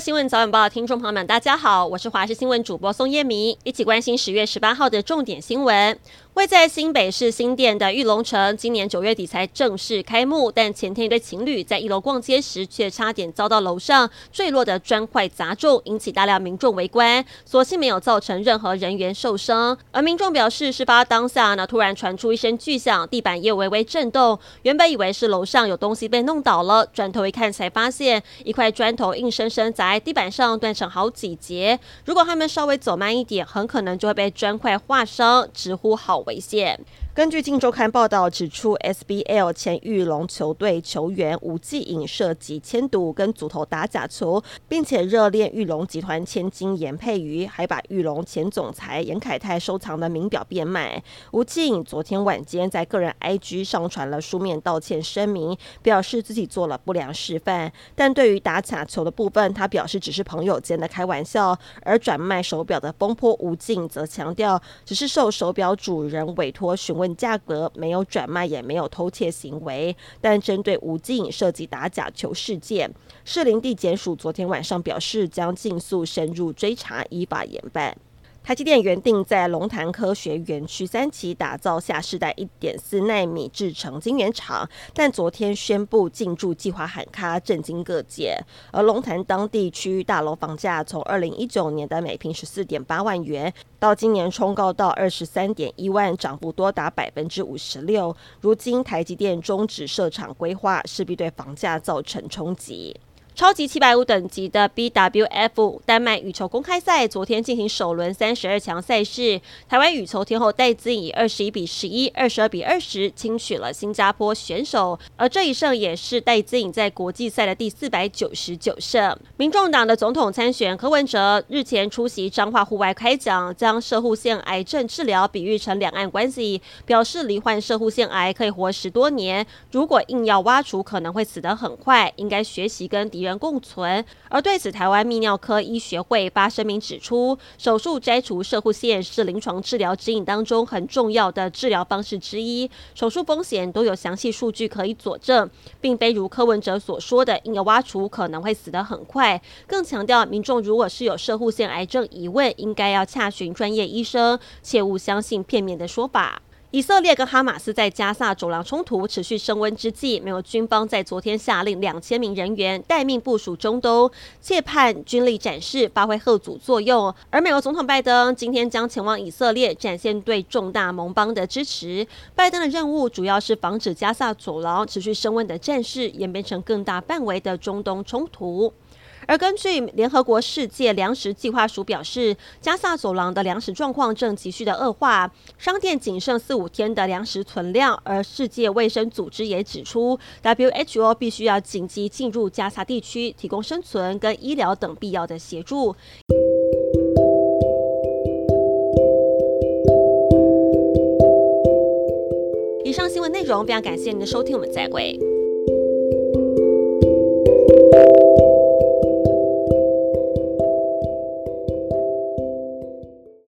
新闻早晚报听众朋友们，大家好，我是华视新闻主播宋叶明，一起关心十月十八号的重点新闻。位在新北市新店的玉龙城，今年九月底才正式开幕，但前天一对情侣在一楼逛街时，却差点遭到楼上坠落的砖块砸中，引起大量民众围观，所幸没有造成任何人员受伤。而民众表示，事发当下呢，突然传出一声巨响，地板也有微微震动，原本以为是楼上有东西被弄倒了，转头一看才发现一块砖头硬生生砸在地板上，断成好几截。如果他们稍微走慢一点，很可能就会被砖块划伤，直呼好危险。根据《镜周刊》报道指出，SBL 前玉龙球队球员吴季颖涉及签赌跟组头打假球，并且热恋玉龙集团千金严佩瑜，还把玉龙前总裁严凯泰收藏的名表变卖。吴季颖昨天晚间在个人 IG 上传了书面道歉声明，表示自己做了不良示范。但对于打假球的部分，他表示只是朋友间的开玩笑。而转卖手表的风波吴季颖则强调，只是受手表主人委托询问。价格没有转卖，也没有偷窃行为。但针对吴静涉及打假球事件，士林地检署昨天晚上表示，将尽速深入追查，依法严办。台积电原定在龙潭科学园区三期打造下世代一点四奈米制程晶圆厂，但昨天宣布进驻计划喊卡，震惊各界。而龙潭当地区域大楼房价从二零一九年的每坪十四点八万元，到今年冲高到二十三点一万，涨幅多达百分之五十六。如今台积电终止设厂规划，势必对房价造成冲击。超级七百五等级的 BWF 丹麦羽球公开赛昨天进行首轮三十二强赛事，台湾羽球天后戴资颖以二十一比十一、二十二比二十轻取了新加坡选手，而这一胜也是戴资颖在国际赛的第四百九十九胜。民众党的总统参选柯文哲日前出席彰化户外开讲，将摄护腺癌症治疗比喻成两岸关系，表示罹患摄护腺癌可以活十多年，如果硬要挖除，可能会死得很快，应该学习跟敌人共存。而对此，台湾泌尿科医学会发声明指出，手术摘除射护腺是临床治疗指引当中很重要的治疗方式之一，手术风险都有详细数据可以佐证，并非如柯文哲所说的硬要挖除可能会死得很快。更强调，民众如果是有射护腺癌症疑问，应该要洽询专业医生，切勿相信片面的说法。以色列跟哈马斯在加萨走廊冲突持续升温之际，美国军方在昨天下令两千名人员待命部署中东，切盼军力展示发挥后阻作用。而美国总统拜登今天将前往以色列，展现对重大盟邦的支持。拜登的任务主要是防止加萨走廊持续升温的战事演变成更大范围的中东冲突。而根据联合国世界粮食计划署表示，加萨走廊的粮食状况正急剧的恶化，商店仅剩四五天的粮食存量。而世界卫生组织也指出，WHO 必须要紧急进入加萨地区，提供生存跟医疗等必要的协助。以上新闻内容非常感谢您的收听，我们再会。